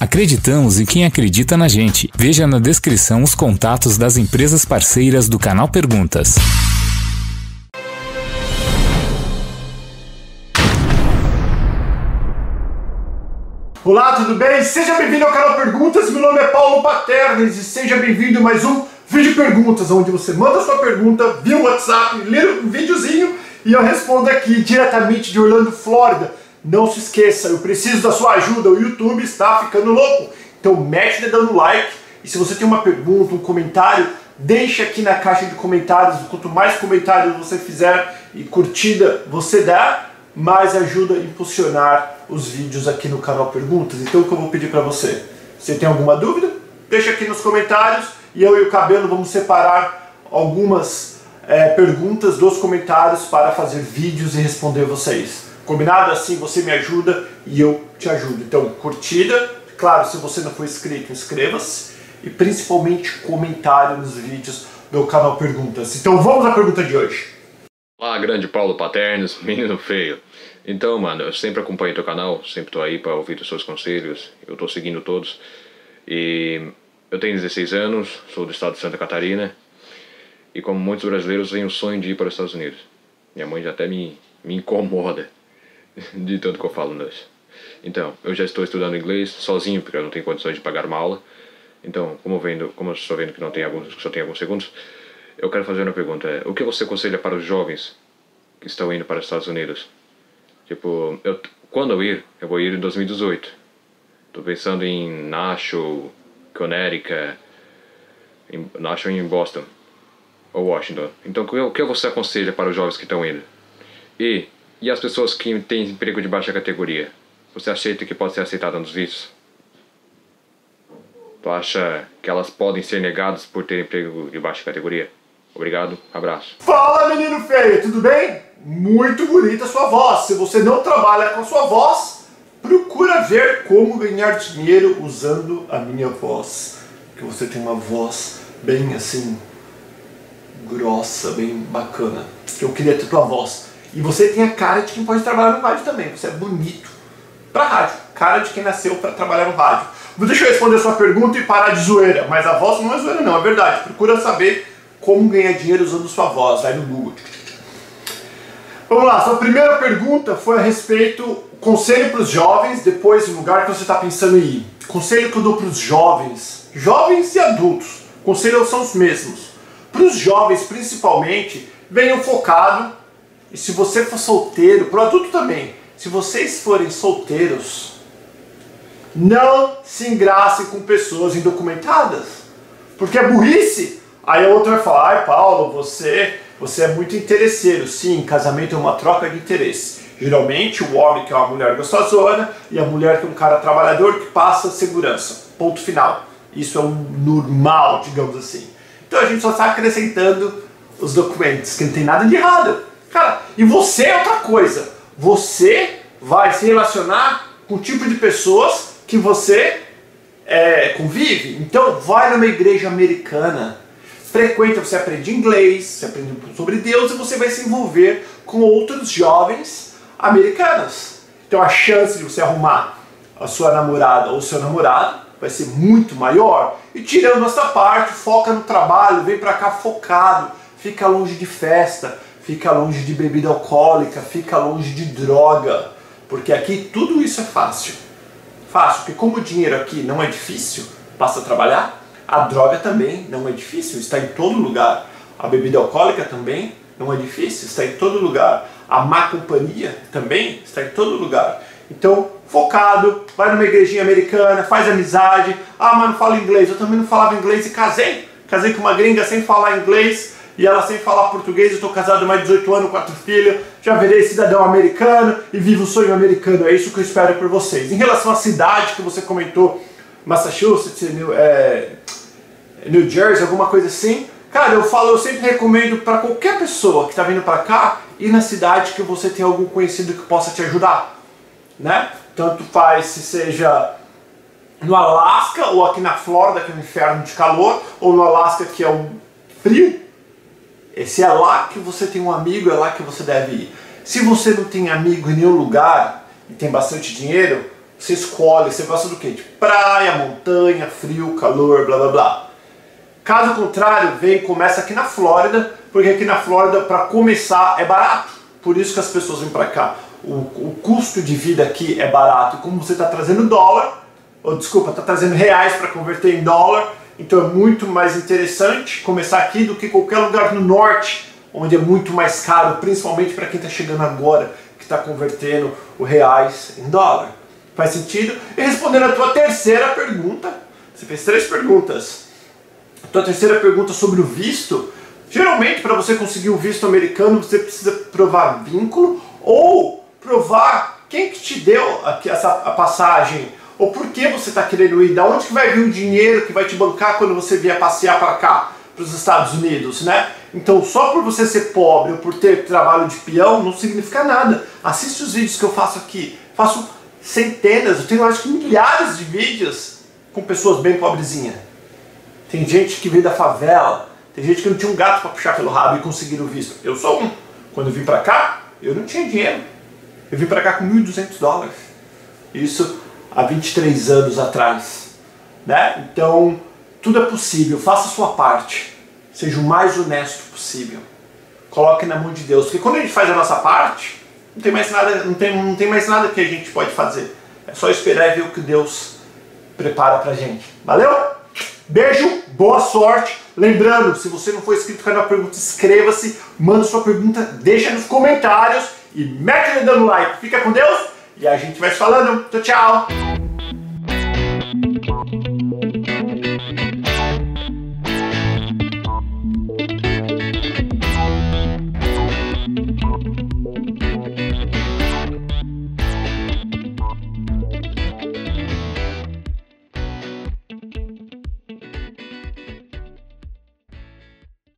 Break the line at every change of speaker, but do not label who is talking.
Acreditamos em quem acredita na gente. Veja na descrição os contatos das empresas parceiras do canal Perguntas.
Olá, tudo bem? Seja bem-vindo ao canal Perguntas. Meu nome é Paulo Paternes e seja bem-vindo a mais um vídeo perguntas, onde você manda sua pergunta via WhatsApp, lê um videozinho e eu respondo aqui diretamente de Orlando, Flórida. Não se esqueça, eu preciso da sua ajuda, o YouTube está ficando louco. Então mete o dedão no like e se você tem uma pergunta, um comentário, deixa aqui na caixa de comentários. Quanto mais comentários você fizer e curtida você dá, mais ajuda a impulsionar os vídeos aqui no canal Perguntas. Então o que eu vou pedir para você? Você tem alguma dúvida? Deixa aqui nos comentários e eu e o Cabelo vamos separar algumas é, perguntas dos comentários para fazer vídeos e responder vocês. Combinado? Assim você me ajuda e eu te ajudo. Então, curtida, claro, se você não for inscrito, inscreva-se e principalmente comentário nos vídeos do canal Perguntas. Então vamos à pergunta de hoje.
Olá, grande Paulo Paternos, menino feio. Então, mano, eu sempre acompanho teu canal, sempre tô aí para ouvir os seus conselhos, eu tô seguindo todos. E eu tenho 16 anos, sou do estado de Santa Catarina, e como muitos brasileiros, tenho o sonho de ir para os Estados Unidos. Minha mãe já até me, me incomoda de tanto que eu falo inglês. Então, eu já estou estudando inglês sozinho, porque eu não tenho condições de pagar uma aula. Então, como, vendo, como eu estou vendo que não tem alguns, só tem alguns segundos, eu quero fazer uma pergunta. É, o que você aconselha para os jovens que estão indo para os Estados Unidos? Tipo, eu, quando eu ir, eu vou ir em 2018. Estou pensando em Nashville, Connecticut, em Nashville em Boston ou Washington. Então, o que você aconselha para os jovens que estão indo? E e as pessoas que têm emprego de baixa categoria? Você aceita que pode ser aceitada nos vistos? Tu acha que elas podem ser negadas por ter emprego de baixa categoria? Obrigado, abraço.
Fala menino feio, tudo bem? Muito bonita a sua voz. Se você não trabalha com a sua voz, procura ver como ganhar dinheiro usando a minha voz. Que você tem uma voz bem assim, grossa, bem bacana. Eu queria ter tua voz. E você tem a cara de quem pode trabalhar no rádio também. Você é bonito para rádio. Cara de quem nasceu para trabalhar no rádio. Deixa eu responder sua pergunta e parar de zoeira. Mas a voz não é zoeira não, é verdade. Procura saber como ganhar dinheiro usando sua voz. Vai no Google. Vamos lá, sua primeira pergunta foi a respeito conselho para os jovens, depois o lugar que você está pensando em ir. Conselho que eu dou para os jovens, jovens e adultos, conselhos são os mesmos. Para os jovens, principalmente, venham focado e se você for solteiro, pro adulto também, se vocês forem solteiros, não se engracem com pessoas indocumentadas. Porque é burrice. Aí a outra vai falar, ai Paulo, você, você é muito interesseiro. Sim, casamento é uma troca de interesse. Geralmente o homem que é uma mulher gostosona e a mulher que é um cara trabalhador que passa segurança. Ponto final. Isso é o normal, digamos assim. Então a gente só está acrescentando os documentos, que não tem nada de errado. Cara, e você é outra coisa. Você vai se relacionar com o tipo de pessoas que você é, convive. Então, vai numa igreja americana, frequenta, você aprende inglês, você aprende sobre Deus e você vai se envolver com outros jovens americanos. Então, a chance de você arrumar a sua namorada ou seu namorado vai ser muito maior. E tirando essa parte, foca no trabalho, vem para cá focado, fica longe de festa fica longe de bebida alcoólica, fica longe de droga, porque aqui tudo isso é fácil. Fácil, porque como o dinheiro aqui não é difícil, passa a trabalhar, a droga também não é difícil, está em todo lugar. A bebida alcoólica também não é difícil, está em todo lugar. A má companhia também está em todo lugar. Então, focado, vai numa igrejinha americana, faz amizade. Ah, mas não falo inglês. Eu também não falava inglês e casei. Casei com uma gringa sem falar inglês e ela sem falar português, eu estou casado mais de 18 anos, quatro filhos, já virei cidadão americano e vivo o sonho americano. É isso que eu espero por vocês. Em relação à cidade que você comentou, Massachusetts, New, é, New Jersey, alguma coisa assim, cara, eu falo, eu sempre recomendo para qualquer pessoa que está vindo para cá ir na cidade que você tem algum conhecido que possa te ajudar, né? Tanto faz se seja no Alasca ou aqui na Flórida, que é um inferno de calor, ou no Alasca que é um frio, se é lá que você tem um amigo, é lá que você deve ir. Se você não tem amigo em nenhum lugar e tem bastante dinheiro, Você escolhe, você gosta do quê? De praia, montanha, frio, calor, blá blá blá. Caso contrário, vem e começa aqui na Flórida, porque aqui na Flórida, para começar, é barato. Por isso que as pessoas vêm para cá. O, o, custo de vida aqui é barato. Como você está trazendo dólar, ou desculpa, está trazendo reais para converter em dólar, então é muito mais interessante começar aqui do que qualquer lugar no norte, onde é muito mais caro, principalmente para quem está chegando agora, que está convertendo o reais em dólar. Faz sentido? E respondendo a tua terceira pergunta, você fez três perguntas. A tua terceira pergunta sobre o visto, geralmente para você conseguir o visto americano você precisa provar vínculo ou provar quem que te deu essa a passagem ou por que você está querendo ir, da onde que vai vir o dinheiro que vai te bancar quando você vier passear para cá, para os Estados Unidos, né? Então, só por você ser pobre ou por ter trabalho de peão não significa nada. Assiste os vídeos que eu faço aqui. Faço centenas, eu tenho acho que milhares de vídeos com pessoas bem pobrezinhas. Tem gente que veio da favela, tem gente que não tinha um gato para puxar pelo rabo e conseguir o visto. Eu sou um. Quando eu vim para cá, eu não tinha dinheiro. Eu vim para cá com 1.200 dólares. Isso há 23 anos atrás. Né? Então, tudo é possível. Faça a sua parte. Seja o mais honesto possível. Coloque na mão de Deus. Porque quando a gente faz a nossa parte, não tem mais nada, não tem, não tem mais nada que a gente pode fazer. É só esperar e ver o que Deus prepara pra gente. Valeu? Beijo, boa sorte. Lembrando, se você não for inscrito no canal Pergunta, inscreva-se, manda sua pergunta, deixa nos comentários e mete dando like. Fica com Deus e a gente vai se falando. Tchau, tchau.